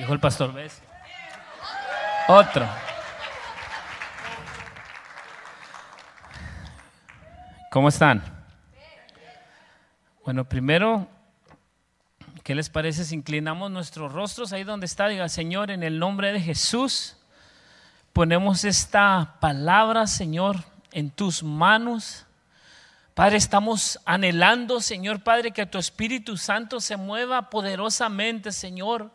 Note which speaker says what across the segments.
Speaker 1: Dijo el pastor, ¿ves? Otro. ¿Cómo están? Bueno, primero, ¿qué les parece si inclinamos nuestros rostros ahí donde está? Diga, Señor, en el nombre de Jesús, ponemos esta palabra, Señor, en tus manos. Padre, estamos anhelando, Señor Padre, que tu Espíritu Santo se mueva poderosamente, Señor.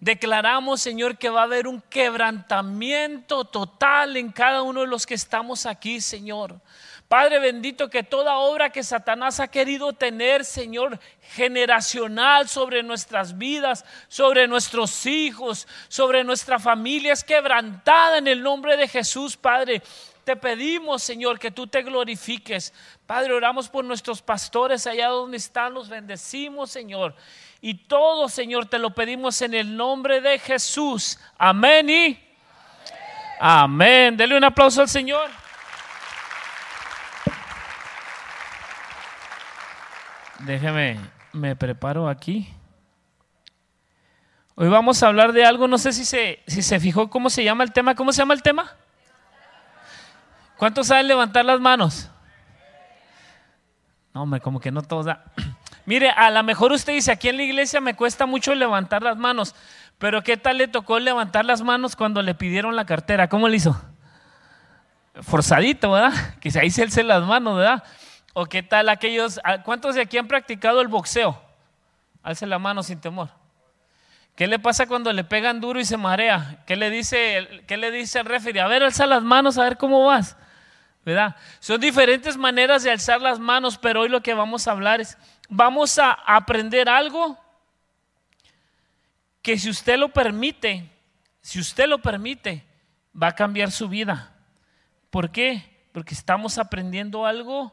Speaker 1: Declaramos, Señor, que va a haber un quebrantamiento total en cada uno de los que estamos aquí, Señor. Padre bendito, que toda obra que Satanás ha querido tener, Señor, generacional sobre nuestras vidas, sobre nuestros hijos, sobre nuestra familia, es quebrantada en el nombre de Jesús, Padre. Te pedimos, Señor, que tú te glorifiques. Padre, oramos por nuestros pastores allá donde están, los bendecimos, Señor. Y todo, Señor, te lo pedimos en el nombre de Jesús. Amén y amén. Dele un aplauso al Señor. Déjeme, me preparo aquí. Hoy vamos a hablar de algo, no sé si se, si se fijó cómo se llama el tema. ¿Cómo se llama el tema? ¿Cuántos saben levantar las manos? No, hombre, como que no todos. Da. Mire, a lo mejor usted dice, aquí en la iglesia me cuesta mucho levantar las manos, pero ¿qué tal le tocó levantar las manos cuando le pidieron la cartera? ¿Cómo le hizo? Forzadito, ¿verdad? Que ahí se las manos, ¿verdad? ¿O qué tal aquellos, cuántos de aquí han practicado el boxeo? Alce la mano sin temor. ¿Qué le pasa cuando le pegan duro y se marea? ¿Qué le dice, qué le dice el referee? A ver, alza las manos, a ver cómo vas. ¿Verdad? Son diferentes maneras de alzar las manos, pero hoy lo que vamos a hablar es, vamos a aprender algo que si usted lo permite, si usted lo permite, va a cambiar su vida. ¿Por qué? Porque estamos aprendiendo algo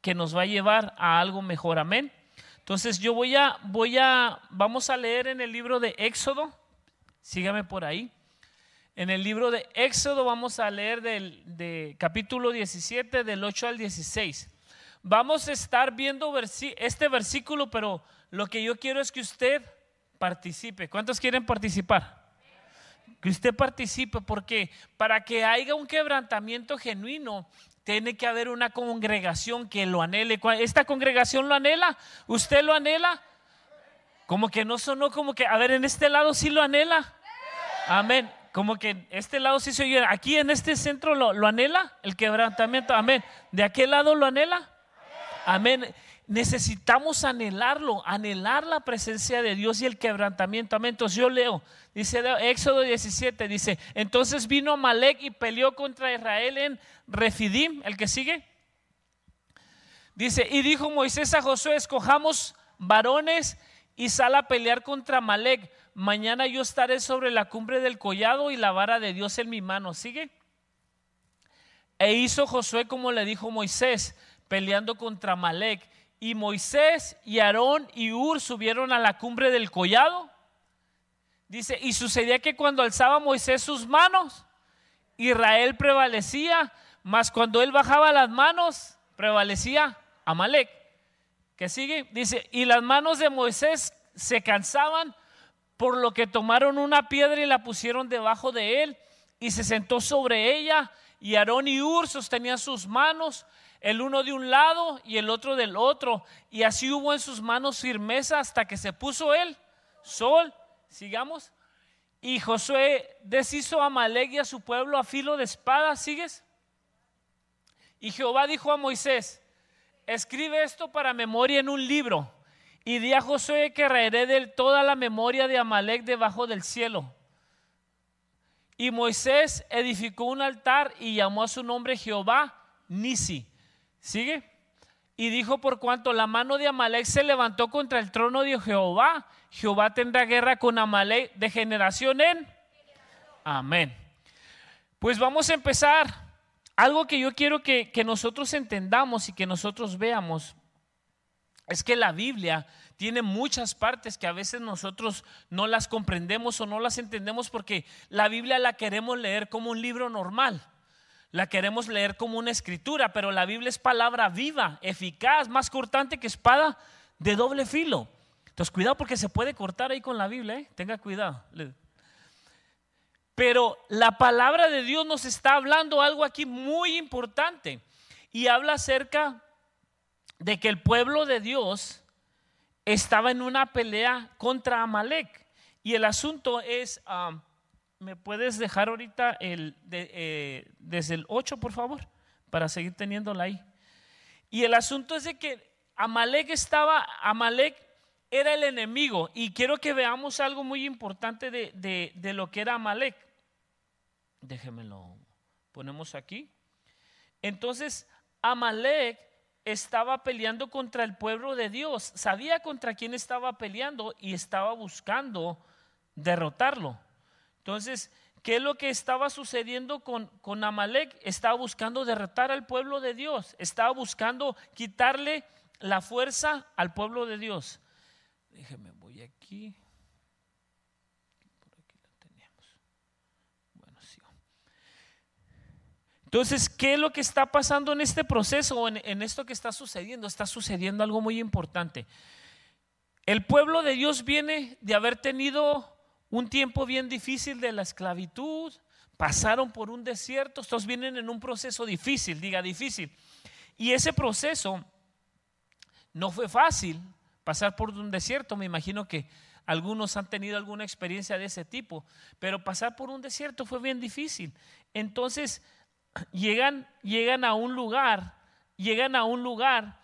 Speaker 1: que nos va a llevar a algo mejor. Amén. Entonces yo voy a, voy a, vamos a leer en el libro de Éxodo. Sígame por ahí. En el libro de Éxodo vamos a leer del de capítulo 17, del 8 al 16. Vamos a estar viendo este versículo, pero lo que yo quiero es que usted participe. ¿Cuántos quieren participar? Que usted participe, porque para que haya un quebrantamiento genuino, tiene que haber una congregación que lo anhele. ¿Esta congregación lo anhela? ¿Usted lo anhela? Como que no sonó como que, a ver, en este lado sí lo anhela. Amén. Como que este lado sí se oye. Aquí en este centro lo, lo anhela el quebrantamiento. Amén. ¿De aquel lado lo anhela? Amén necesitamos anhelarlo, anhelar la presencia de Dios y el quebrantamiento. Amén. Entonces yo leo, dice Éxodo 17, dice, entonces vino Malek y peleó contra Israel en Refidim, el que sigue. Dice, y dijo Moisés a Josué, escojamos varones y sal a pelear contra Malek. Mañana yo estaré sobre la cumbre del collado y la vara de Dios en mi mano. ¿Sigue? E hizo Josué como le dijo Moisés, peleando contra Malek y Moisés y Aarón y Ur subieron a la cumbre del collado. Dice, y sucedía que cuando alzaba Moisés sus manos, Israel prevalecía, mas cuando él bajaba las manos, prevalecía Amalek. ¿Qué sigue? Dice, y las manos de Moisés se cansaban, por lo que tomaron una piedra y la pusieron debajo de él, y se sentó sobre ella, y Aarón y Ur sostenían sus manos, el uno de un lado y el otro del otro. Y así hubo en sus manos firmeza hasta que se puso el sol. Sigamos. Y Josué deshizo a Malek y a su pueblo a filo de espada. ¿Sigues? Y Jehová dijo a Moisés, escribe esto para memoria en un libro. Y di a Josué que raeré de toda la memoria de Amalek debajo del cielo. Y Moisés edificó un altar y llamó a su nombre Jehová Nisi ¿Sigue? Y dijo, por cuanto la mano de Amalek se levantó contra el trono de Jehová, Jehová tendrá guerra con Amalek de generación en... Amén. Pues vamos a empezar. Algo que yo quiero que, que nosotros entendamos y que nosotros veamos es que la Biblia tiene muchas partes que a veces nosotros no las comprendemos o no las entendemos porque la Biblia la queremos leer como un libro normal la queremos leer como una escritura, pero la Biblia es palabra viva, eficaz, más cortante que espada de doble filo. Entonces, cuidado porque se puede cortar ahí con la Biblia, ¿eh? tenga cuidado. Pero la palabra de Dios nos está hablando algo aquí muy importante y habla acerca de que el pueblo de Dios estaba en una pelea contra Amalek. Y el asunto es, um, ¿me puedes dejar ahorita el, eh, desde el 8, por favor? Para seguir teniéndola ahí. Y el asunto es de que Amalek estaba, Amalek era el enemigo. Y quiero que veamos algo muy importante de, de lo que era Amalek. Déjenmelo, ponemos aquí. Entonces, Amalek estaba peleando contra el pueblo de Dios, sabía contra quién estaba peleando y estaba buscando derrotarlo. Entonces, ¿qué es lo que estaba sucediendo con, con Amalek? Estaba buscando derrotar al pueblo de Dios, estaba buscando quitarle la fuerza al pueblo de Dios. Déjeme, voy aquí. Entonces, ¿qué es lo que está pasando en este proceso, en, en esto que está sucediendo? Está sucediendo algo muy importante. El pueblo de Dios viene de haber tenido un tiempo bien difícil de la esclavitud, pasaron por un desierto, estos vienen en un proceso difícil, diga difícil. Y ese proceso no fue fácil, pasar por un desierto, me imagino que algunos han tenido alguna experiencia de ese tipo, pero pasar por un desierto fue bien difícil. Entonces, llegan, llegan a un lugar, llegan a un lugar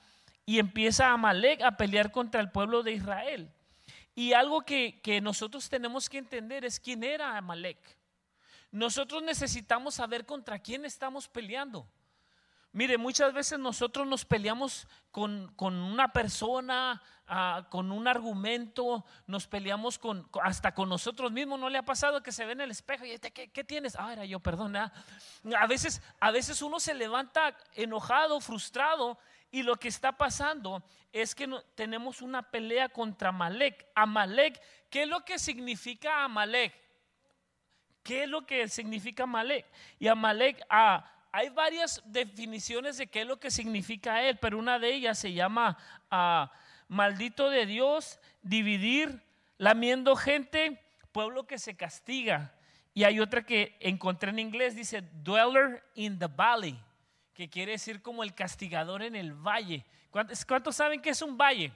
Speaker 1: y empieza Amalek a pelear contra el pueblo de Israel. Y algo que, que nosotros tenemos que entender es quién era Amalek. Nosotros necesitamos saber contra quién estamos peleando. Mire, muchas veces nosotros nos peleamos con, una persona, ah, con un argumento, nos peleamos con, hasta con nosotros mismos. ¿No le ha pasado que se ve en el espejo y este, ¿qué, tienes? Ah, era yo, perdona. A veces, a veces uno se levanta enojado, frustrado, y lo que está pasando es que tenemos una pelea contra Amalek. Amalek, ¿qué es lo que significa Amalek? ¿Qué es lo que significa Amalek? Y Amalek, a ah, hay varias definiciones de qué es lo que significa él, pero una de ellas se llama ah, maldito de Dios, dividir, lamiendo gente, pueblo que se castiga. Y hay otra que encontré en inglés, dice dweller in the valley, que quiere decir como el castigador en el valle. ¿Cuántos, saben que es un valle?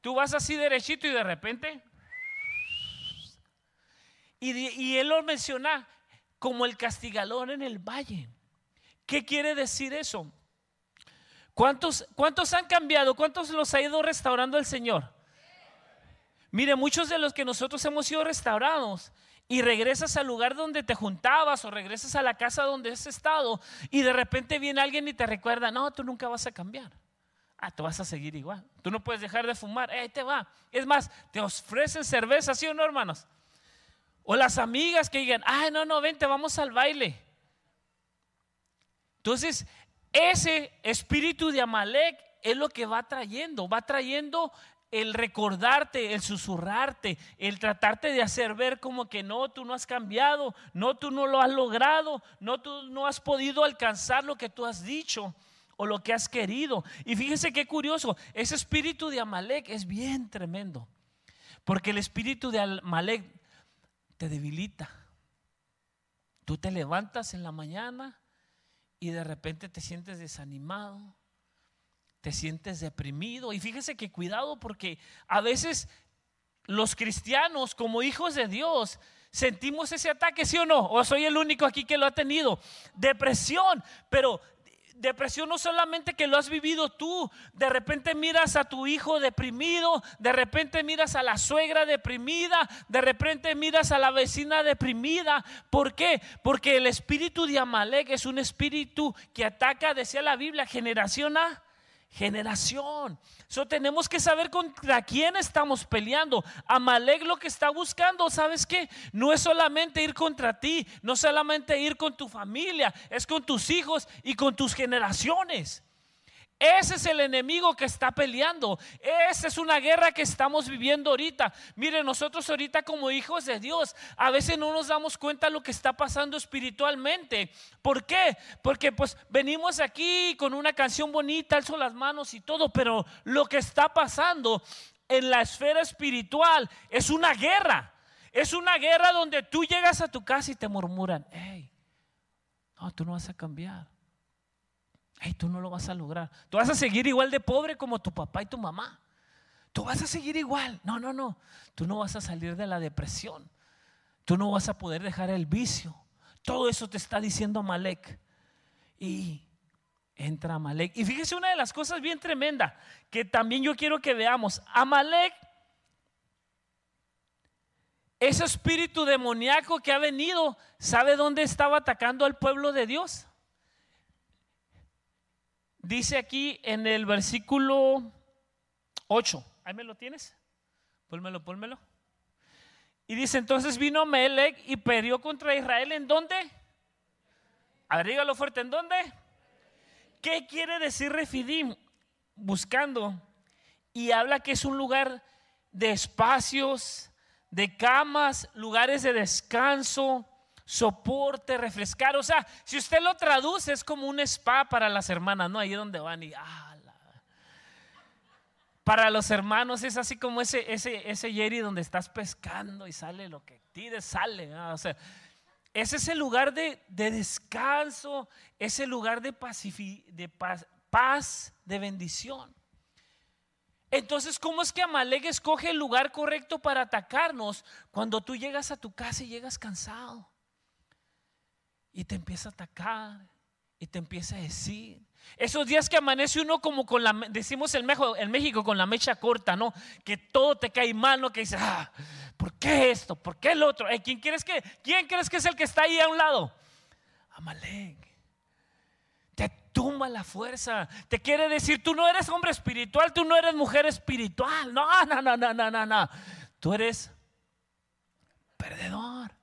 Speaker 1: Tú vas así derechito y de repente... Y, y él lo menciona como el castigador en el valle. ¿Qué quiere decir eso? ¿Cuántos, ¿Cuántos han cambiado? ¿Cuántos los ha ido restaurando el Señor? Mire, muchos de los que nosotros hemos sido restaurados y regresas al lugar donde te juntabas o regresas a la casa donde has estado y de repente viene alguien y te recuerda, no, tú nunca vas a cambiar. Ah, tú vas a seguir igual. Tú no puedes dejar de fumar. Eh, ahí te va. Es más, te ofrecen cerveza, ¿sí o no, hermanos? O las amigas que digan, ay, no, no, vente, vamos al baile. Entonces, ese espíritu de Amalek es lo que va trayendo, va trayendo el recordarte, el susurrarte, el tratarte de hacer ver como que no, tú no has cambiado, no, tú no lo has logrado, no, tú no has podido alcanzar lo que tú has dicho o lo que has querido. Y fíjese qué curioso, ese espíritu de Amalek es bien tremendo, porque el espíritu de Amalek te debilita. Tú te levantas en la mañana y de repente te sientes desanimado, te sientes deprimido. Y fíjese que cuidado porque a veces los cristianos como hijos de Dios sentimos ese ataque, ¿sí o no? ¿O soy el único aquí que lo ha tenido? Depresión, pero depresión no solamente que lo has vivido tú, de repente miras a tu hijo deprimido, de repente miras a la suegra deprimida, de repente miras a la vecina deprimida. ¿Por qué? Porque el espíritu de Amalek es un espíritu que ataca, decía la Biblia, generación a generación. So, tenemos que saber contra quién estamos peleando. Amalek lo que está buscando, ¿sabes qué? No es solamente ir contra ti, no solamente ir con tu familia, es con tus hijos y con tus generaciones. Ese es el enemigo que está peleando. Esa es una guerra que estamos viviendo ahorita. Mire, nosotros ahorita como hijos de Dios, a veces no nos damos cuenta de lo que está pasando espiritualmente. ¿Por qué? Porque pues venimos aquí con una canción bonita, alzo las manos y todo, pero lo que está pasando en la esfera espiritual es una guerra. Es una guerra donde tú llegas a tu casa y te murmuran, hey, no, tú no vas a cambiar. Hey, tú no lo vas a lograr. Tú vas a seguir igual de pobre como tu papá y tu mamá. Tú vas a seguir igual. No, no, no. Tú no vas a salir de la depresión. Tú no vas a poder dejar el vicio. Todo eso te está diciendo Amalek. Y entra Amalek. Y fíjese una de las cosas bien tremenda que también yo quiero que veamos. Amalek, ese espíritu demoníaco que ha venido, ¿sabe dónde estaba atacando al pueblo de Dios? Dice aquí en el versículo 8. Ahí me lo tienes. Pónmelo, pónmelo. Y dice, entonces vino Melech y peleó contra Israel. ¿En dónde? Abrígalo fuerte, ¿en dónde? ¿Qué quiere decir Refidim? Buscando. Y habla que es un lugar de espacios, de camas, lugares de descanso, soporte, refrescar. O sea, si usted lo traduce, es como un spa para las hermanas, ¿no? Ahí donde van y, ah, para los hermanos es así como ese, ese, ese Jerry donde estás pescando y sale lo que tires, sale. O sea, es ese lugar de, descanso, ese lugar de, de paz, paz, de bendición. Entonces, ¿cómo es que Amalek escoge el lugar correcto para atacarnos cuando tú llegas a tu casa y llegas cansado? Y te empieza a atacar y te empieza a decir. Esos días que amanece uno como con la, decimos en México, en México con la mecha corta, ¿no? Que todo te cae mal, ¿no? Que dices, ah, ¿por qué esto? ¿Por qué el otro? Eh, ¿quién, crees que, ¿Quién crees que es el que está ahí a un lado? Amalek. Te tumba la fuerza. Te quiere decir, tú no eres hombre espiritual, tú no eres mujer espiritual. No, no, no, no, no, no, no. Tú eres perdedor.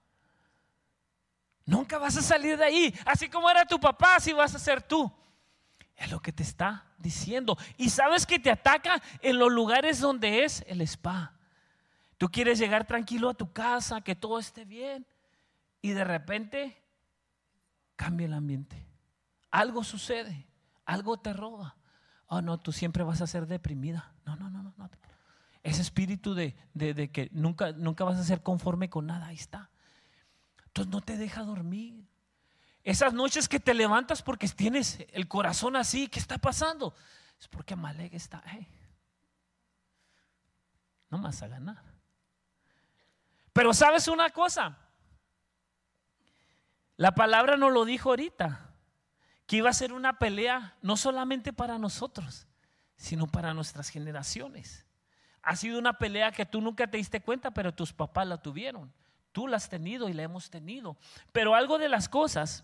Speaker 1: Nunca vas a salir de ahí. Así como era tu papá, así vas a ser tú. Es lo que te está diciendo. Y sabes que te ataca en los lugares donde es el spa. Tú quieres llegar tranquilo a tu casa, que todo esté bien. Y de repente cambia el ambiente. Algo sucede. Algo te roba. Oh, no, tú siempre vas a ser deprimida. No, no, no, no. Ese espíritu de, de que nunca, nunca vas a ser conforme con nada, ahí está. Entonces no te deja dormir. Esas noches que te levantas porque tienes el corazón así, ¿qué está pasando? Es porque Amalek está, ahí no más a ganar. Pero sabes una cosa, la palabra nos lo dijo ahorita, que iba a ser una pelea no solamente para nosotros, sino para nuestras generaciones. Ha sido una pelea que tú nunca te diste cuenta, pero tus papás la tuvieron. Tú la has tenido y la hemos tenido. Pero algo de las cosas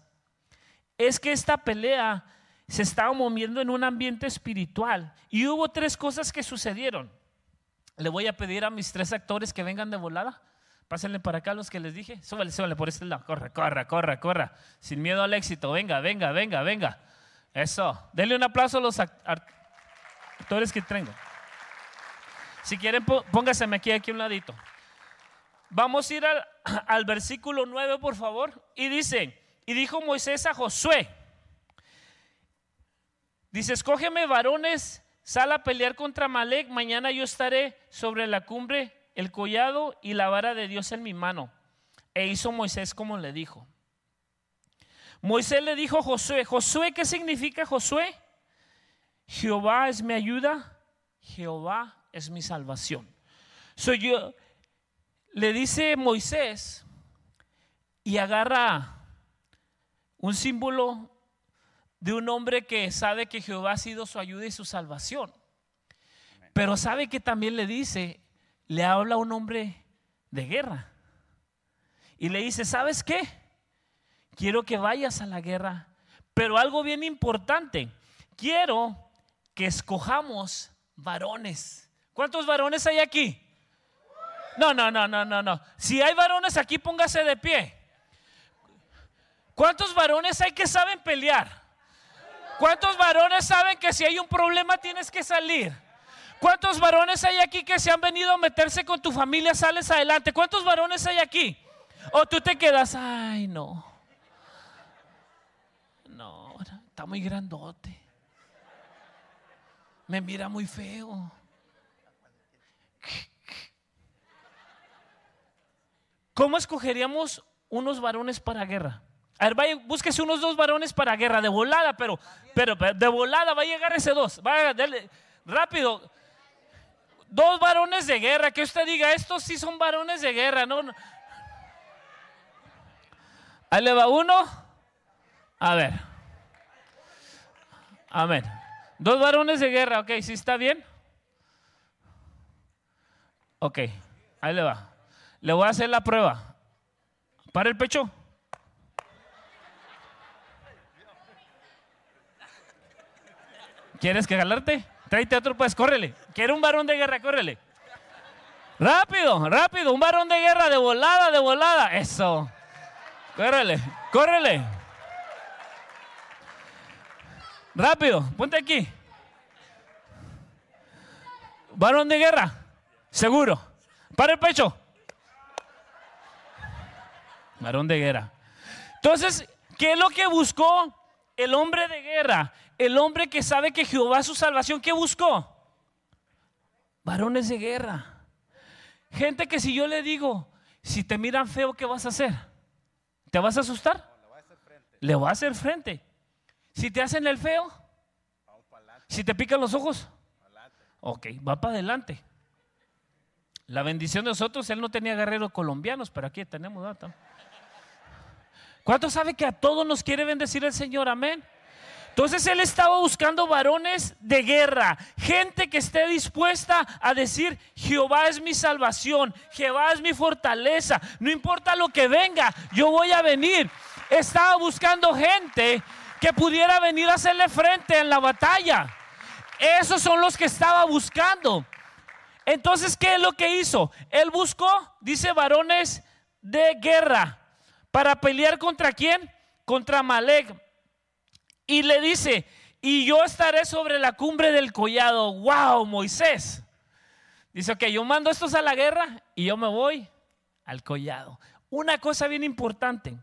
Speaker 1: es que esta pelea se estaba moviendo en un ambiente espiritual. Y hubo tres cosas que sucedieron. Le voy a pedir a mis tres actores que vengan de volada. Pásenle para acá los que les dije. Súbale, súbale por este lado. Corre, corre, corre, corre. Sin miedo al éxito. Venga, venga, venga, venga. Eso. Denle un aplauso a los actores que tengo. Si quieren, póngaseme aquí, aquí a un ladito. Vamos a ir al, versículo 9, por favor. Y dice, y dijo Moisés a Josué, dice, escógeme varones, sal a pelear contra Malek, mañana yo estaré sobre la cumbre, el collado y la vara de Dios en mi mano. E hizo Moisés como le dijo. Moisés le dijo a Josué, Josué, ¿qué significa Josué? Jehová es mi ayuda, Jehová es mi salvación. Soy yo, le dice Moisés y agarra un símbolo de un hombre que sabe que Jehová ha sido su ayuda y su salvación. Pero sabe que también le dice, le habla a un hombre de guerra. Y le dice, ¿sabes qué? Quiero que vayas a la guerra. Pero algo bien importante, quiero que escojamos varones. ¿Cuántos varones hay aquí? No, no, no, no, no, no. Si hay varones aquí, póngase de pie. ¿Cuántos varones hay que saben pelear? ¿Cuántos varones saben que si hay un problema tienes que salir? ¿Cuántos varones hay aquí que se han venido a meterse con tu familia, sales adelante? ¿Cuántos varones hay aquí? O tú te quedas, ay, no. No, está muy grandote. Me mira muy feo. ¿Cómo escogeríamos unos varones para guerra? A ver, vaya, búsquese unos dos varones para guerra, de volada, pero, pero, de volada va a llegar ese dos. Vaya, rápido. Dos varones de guerra, que usted diga, estos sí son varones de guerra, no. Ahí le va uno. A ver. Amén. Dos varones de guerra, ok, ¿sí está bien? Ok, ahí le va. Le voy a hacer la prueba. Para el pecho. ¿Quieres que jalarte? Tráete otro, pues, córrele. Quiere un varón de guerra, córrele. Rápido, rápido, un varón de guerra, de volada, de volada. Eso. Córrele, córrele. Rápido, ponte aquí. Varón de guerra, seguro. Para el pecho. Varón de guerra. Entonces, ¿qué es lo que buscó el hombre de guerra? El hombre que sabe que Jehová es su salvación. ¿Qué buscó? Varones de guerra. Gente que si yo le digo, si te miran feo, ¿qué vas a hacer? ¿Te vas a asustar? Le voy a hacer frente. Si te hacen el feo, si te pican los ojos, ok, va para adelante. La bendición de nosotros, él no tenía guerreros colombianos, pero aquí tenemos data. ¿Cuánto sabe que a todos nos quiere bendecir el Señor? Amén. Entonces él estaba buscando varones de guerra, gente que esté dispuesta a decir, Jehová es mi salvación, Jehová es mi fortaleza, no importa lo que venga, yo voy a venir. Estaba buscando gente que pudiera venir a hacerle frente en la batalla. Esos son los que estaba buscando. Entonces, ¿qué es lo que hizo? Él buscó, dice, varones de guerra. ¿Para pelear contra quién? Contra Malek. Y le dice, y yo estaré sobre la cumbre del collado. ¡Wow, Moisés! Dice, ok, yo mando estos a la guerra y yo me voy al collado. Una cosa bien importante.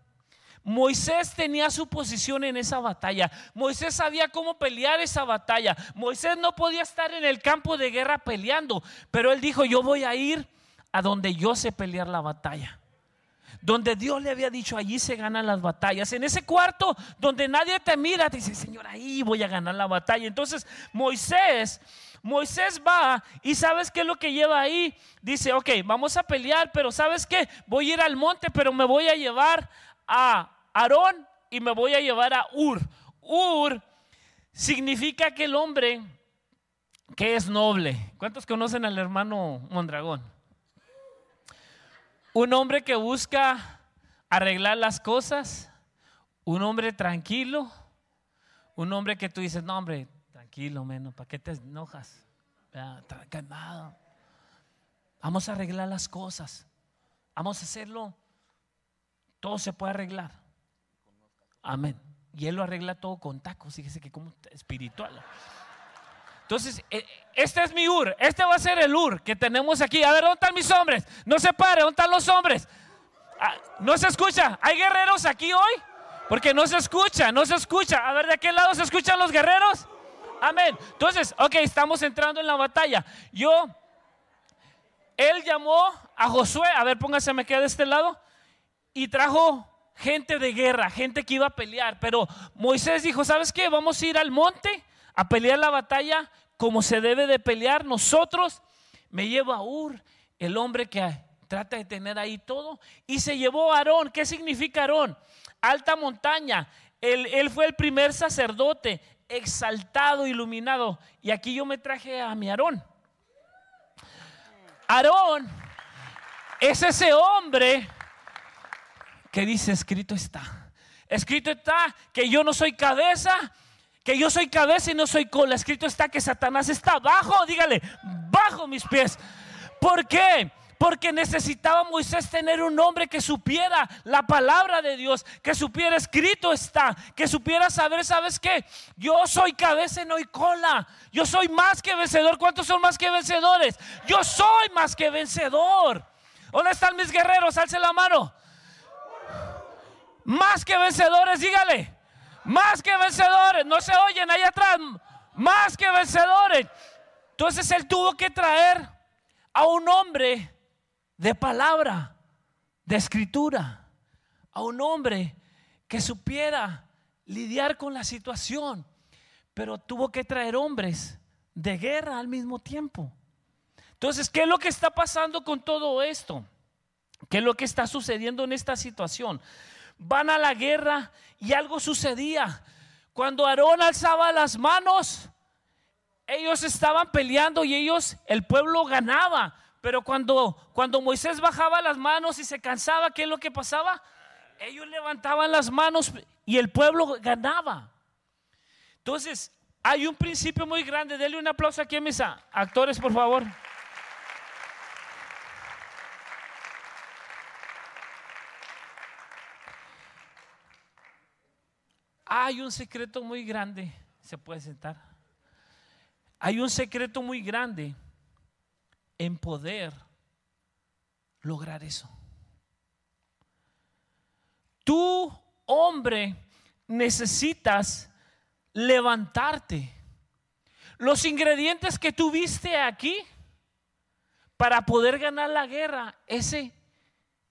Speaker 1: Moisés tenía su posición en esa batalla. Moisés sabía cómo pelear esa batalla. Moisés no podía estar en el campo de guerra peleando, pero él dijo, yo voy a ir a donde yo sé pelear la batalla donde Dios le había dicho, allí se ganan las batallas. En ese cuarto donde nadie te mira, te dice, Señor, ahí voy a ganar la batalla. Entonces Moisés, Moisés va y sabes qué es lo que lleva ahí. Dice, ok, vamos a pelear, pero sabes qué, voy a ir al monte, pero me voy a llevar a Aarón y me voy a llevar a Ur. Ur significa que el hombre que es noble. ¿Cuántos conocen al hermano Mondragón? Un hombre que busca arreglar las cosas, un hombre tranquilo, un hombre que tú dices, no hombre, tranquilo, menos, ¿para qué te enojas? calmado. Vamos a arreglar las cosas. Vamos a hacerlo. Todo se puede arreglar. Amén. Y Él lo arregla todo con tacos. Fíjese que como espiritual. Entonces, eh, este es mi Ur, este va a ser el Ur que tenemos aquí. A ver, ¿dónde están mis hombres? No se pare, ¿dónde están los hombres? Ah, no se escucha. ¿Hay guerreros aquí hoy? Porque no se escucha, no se escucha. A ver, ¿de qué lado se escuchan los guerreros? Amén. Entonces, ok, estamos entrando en la batalla. Yo, él llamó a Josué, a ver, póngase, me queda de este lado, y trajo gente de guerra, gente que iba a pelear. Pero Moisés dijo, ¿sabes qué? Vamos a ir al monte a pelear la batalla como se debe de pelear. Nosotros me lleva a Ur, el hombre que trata de tener ahí todo, y se llevó a Aarón. ¿Qué significa Aarón? Alta montaña. Él fue el primer sacerdote exaltado, iluminado. Y aquí yo me traje a mi Aarón. Aarón es ese hombre que dice, escrito está. Escrito está que yo no soy cabeza, que yo soy cabeza y no soy cola. Escrito está que Satanás está abajo, dígale, bajo mis pies. ¿Por qué? Porque necesitaba Moisés tener un hombre que supiera la palabra de Dios, que supiera escrito está, que supiera saber, ¿sabes qué? Yo soy cabeza y no hay cola. Yo soy más que vencedor. ¿Cuántos son más que vencedores? Yo soy más que vencedor. ¿Dónde están mis guerreros? Alce la mano. Más que vencedores, dígale. Más que vencedores. No se oyen ahí atrás. Más que vencedores. Entonces él tuvo que traer a un hombre de palabra, de escritura, a un hombre que supiera lidiar con la situación, pero tuvo que traer hombres de guerra al mismo tiempo. Entonces, ¿qué es lo que está pasando con todo esto? ¿Qué es lo que está sucediendo en esta situación? Van a la guerra y algo sucedía. Cuando Aarón alzaba las manos, ellos estaban peleando y ellos, el pueblo ganaba. Pero cuando, cuando Moisés bajaba las manos y se cansaba, ¿qué es lo que pasaba? Ellos levantaban las manos y el pueblo ganaba. Entonces, hay un principio muy grande. Denle un aplauso aquí a mis actores, por favor. Hay un secreto muy grande. Se puede sentar. Hay un secreto muy grande en poder lograr eso. Tú, hombre, necesitas levantarte. Los ingredientes que tuviste aquí para poder ganar la guerra, ese,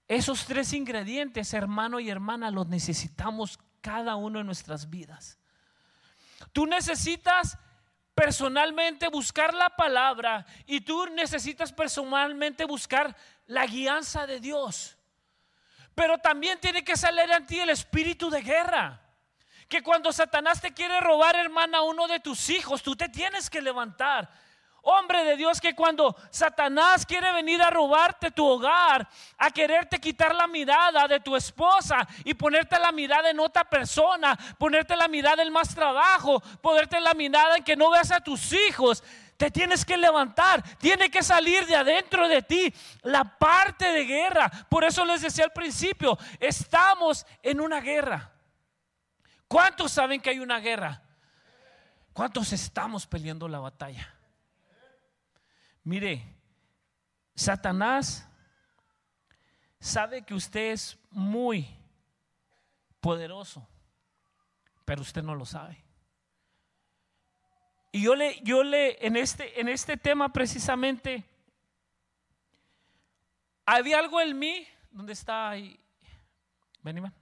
Speaker 1: esos tres ingredientes, hermano y hermana, los necesitamos cada uno en nuestras vidas. Tú necesitas personalmente buscar la palabra y tú necesitas personalmente buscar la guianza de Dios. Pero también tiene que salir en ti el espíritu de guerra. Que cuando Satanás te quiere robar, hermana, uno de tus hijos, tú te tienes que levantar Hombre de Dios, que cuando Satanás quiere venir a robarte tu hogar, a quererte quitar la mirada de tu esposa y ponerte la mirada en otra persona, ponerte la mirada en más trabajo, ponerte la mirada en que no veas a tus hijos, te tienes que levantar, tiene que salir de adentro de ti la parte de guerra. Por eso les decía al principio, estamos en una guerra. ¿Cuántos saben que hay una guerra? ¿Cuántos estamos peleando la batalla? Mire, Satanás sabe que usted es muy poderoso, pero usted no lo sabe. Y yo le, yo le, en este, en este tema precisamente, había algo en mí, ¿dónde está ahí? Ven, Iván.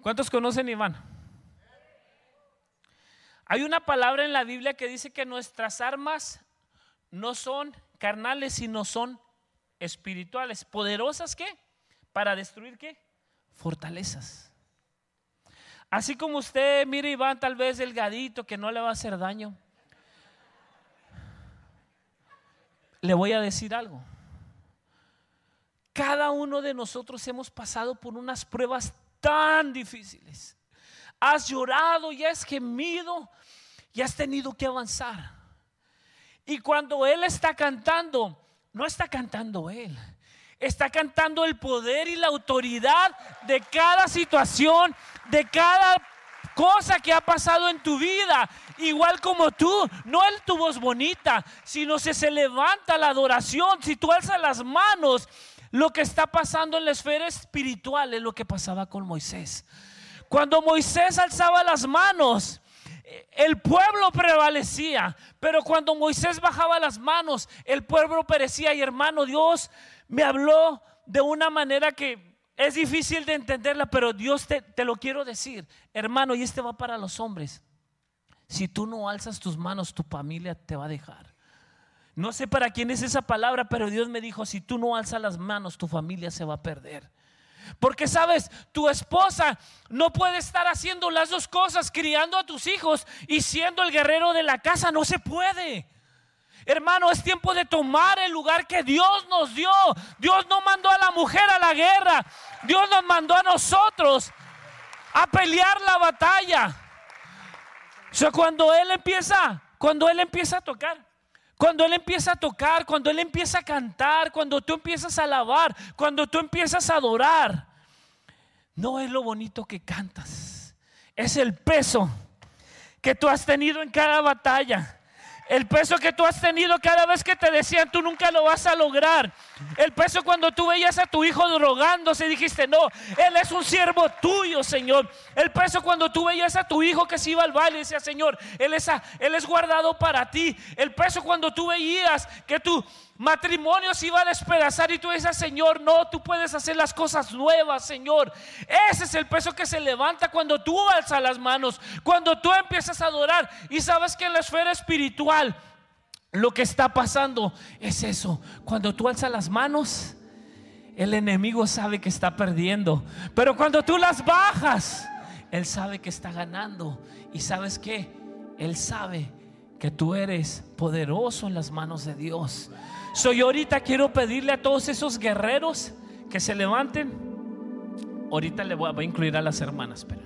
Speaker 1: ¿Cuántos conocen Iván? Hay una palabra en la Biblia que dice que nuestras armas no son carnales, sino son espirituales. ¿Poderosas qué? Para destruir qué? Fortalezas. Así como usted mira Iván tal vez delgadito que no le va a hacer daño. Le voy a decir algo. Cada uno de nosotros hemos pasado por unas pruebas tan difíciles. Has llorado y has gemido y has tenido que avanzar. Y cuando Él está cantando, no está cantando Él. Está cantando el poder y la autoridad de cada situación, de cada cosa que ha pasado en tu vida. Igual como tú, no es tu voz bonita, sino si se levanta la adoración, si tú alzas las manos, lo que está pasando en la esfera espiritual es lo que pasaba con Moisés. Cuando Moisés alzaba las manos, el pueblo prevalecía, pero cuando Moisés bajaba las manos, el pueblo perecía. Y hermano, Dios me habló de una manera que es difícil de entenderla, pero Dios te, te lo quiero decir, hermano, y este va para los hombres. Si tú no alzas tus manos, tu familia te va a dejar. No sé para quién es esa palabra, pero Dios me dijo, si tú no alzas las manos, tu familia se va a perder. Porque sabes, tu esposa no puede estar haciendo las dos cosas, criando a tus hijos y siendo el guerrero de la casa. No se puede. Hermano, es tiempo de tomar el lugar que Dios nos dio. Dios no mandó a la mujer a la guerra. Dios nos mandó a nosotros a pelear la batalla. O sea, cuando Él empieza, cuando Él empieza a tocar, cuando Él empieza a tocar, cuando Él empieza a cantar, cuando tú empiezas a alabar, cuando tú empiezas a adorar, no es lo bonito que cantas, es el peso que tú has tenido en cada batalla. El peso que tú has tenido cada vez que te decían tú nunca lo vas a lograr. El peso cuando tú veías a tu hijo drogándose dijiste, no, él es un siervo tuyo, Señor. El peso cuando tú veías a tu hijo que se iba al baile y decía, Señor, él es, él es guardado para ti. El peso cuando tú veías que tu, matrimonio se iba a despedazar y tú dices, Señor, no, tú puedes hacer las cosas nuevas, Señor. Ese es el peso que se levanta cuando tú alzas las manos, cuando tú empiezas a adorar. Y sabes que en la esfera espiritual lo que está pasando es eso. Cuando tú alzas las manos, el enemigo sabe que está perdiendo. Pero cuando tú las bajas, él sabe que está ganando. Y sabes que Él sabe que tú eres poderoso en las manos de Dios. Soy ahorita quiero pedirle a todos esos guerreros que se levanten. Ahorita le voy a, incluir a las hermanas, pero,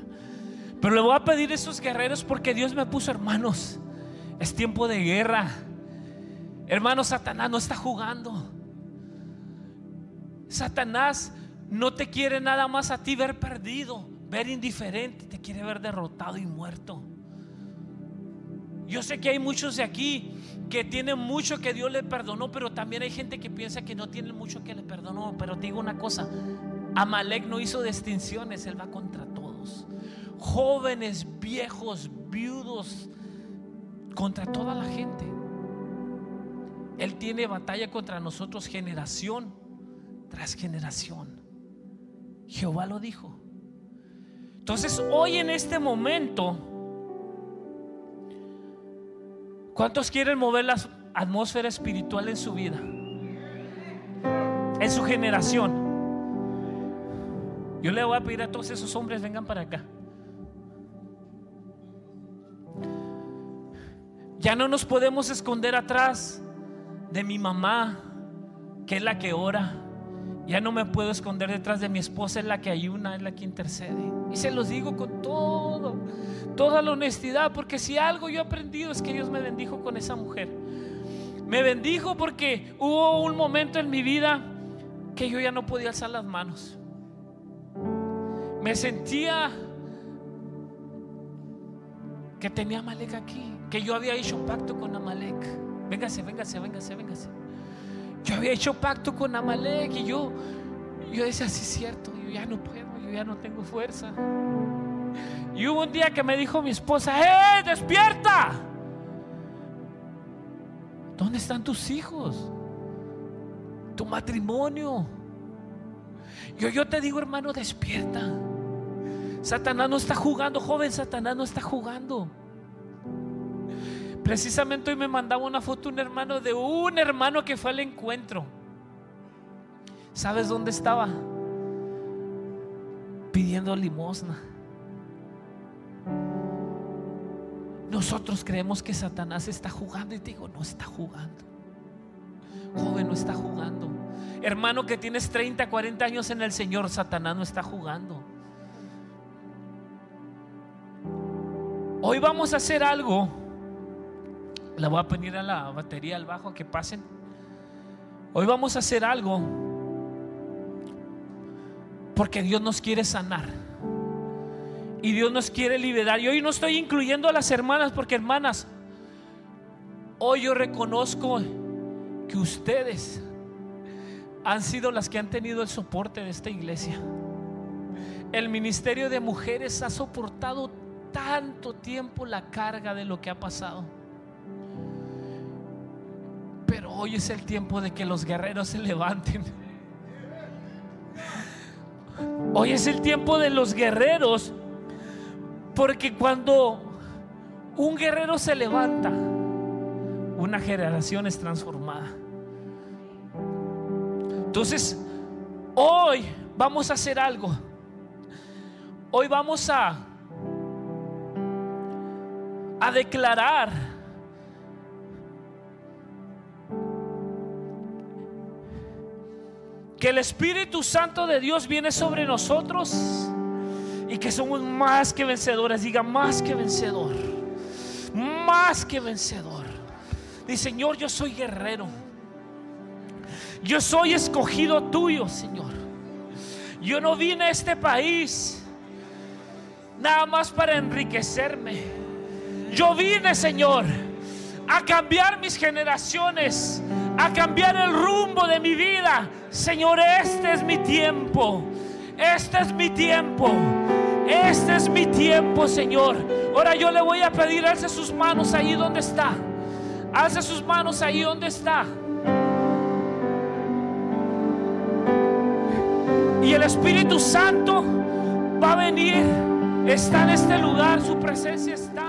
Speaker 1: pero le voy a pedir a esos guerreros porque Dios me puso hermanos. Es tiempo de guerra. Hermano, Satanás no está jugando. Satanás no te quiere nada más a ti ver perdido, ver indiferente, te quiere ver derrotado y muerto. Yo sé que hay muchos de aquí que tienen mucho que Dios le perdonó, pero también hay gente que piensa que no tiene mucho que le perdonó. Pero digo una cosa, Amalek no hizo distinciones, él va contra todos. Jóvenes, viejos, viudos, contra toda la gente. Él tiene batalla contra nosotros generación tras generación. Jehová lo dijo. Entonces, hoy en este momento, ¿Cuántos quieren mover la atmósfera espiritual en su vida? En su generación. Yo le voy a pedir a todos esos hombres, vengan para acá. Ya no nos podemos esconder atrás de mi mamá, que es la que ora. Ya no me puedo esconder detrás de mi esposa, es la que ayuna, es la que intercede. Y se los digo con todo, toda la honestidad, porque si algo yo he aprendido es que Dios me bendijo con esa mujer. Me bendijo porque hubo un momento en mi vida que yo ya no podía alzar las manos. Me sentía que tenía Amalek aquí, que yo había hecho pacto con Amalek. Véngase, véngase, véngase, véngase. Yo había hecho pacto con Amalek y yo, yo decía, sí es cierto, yo ya no puedo, yo ya no tengo fuerza. Y hubo un día que me dijo mi esposa, ¡eh, despierta! ¿Dónde están tus hijos? Tu matrimonio. Yo, yo te digo, hermano, despierta. Satanás no está jugando, joven, Satanás no está jugando. Precisamente hoy me mandaba una foto un hermano de un hermano que fue al encuentro. ¿Sabes dónde estaba? Pidiendo limosna. Nosotros creemos que Satanás está jugando y te digo, no está jugando. Joven, no está jugando. Hermano que tienes 30, 40 años en el Señor, Satanás no está jugando. Hoy vamos a hacer algo la voy a pedir a la batería al bajo que pasen. Hoy vamos a hacer algo porque Dios nos quiere sanar. Y Dios nos quiere liberar. Y hoy no estoy incluyendo a las hermanas porque hermanas, hoy yo reconozco que ustedes han sido las que han tenido el soporte de esta iglesia. El ministerio de mujeres ha soportado tanto tiempo la carga de lo que ha pasado. Hoy es el tiempo de que los guerreros se levanten. Hoy es el tiempo de los guerreros. Porque cuando un guerrero se levanta, una generación es transformada. Entonces, hoy vamos a hacer algo. Hoy vamos a a declarar que el Espíritu Santo de Dios viene sobre nosotros y que somos más que vencedores. Diga, más que vencedor. Más que vencedor. Dice, Señor, yo soy guerrero. Yo soy escogido tuyo, Señor. Yo no vine a este país nada más para enriquecerme. Yo vine, Señor, a cambiar mis generaciones, a cambiar el rumbo de mi vida. Señor, este es mi tiempo. Este es mi tiempo. Este es mi tiempo, Señor. Ahora yo le voy a pedir, alce sus manos ahí donde está. Alce sus manos ahí donde está. Y el Espíritu Santo va a venir. Está en este lugar, su presencia está.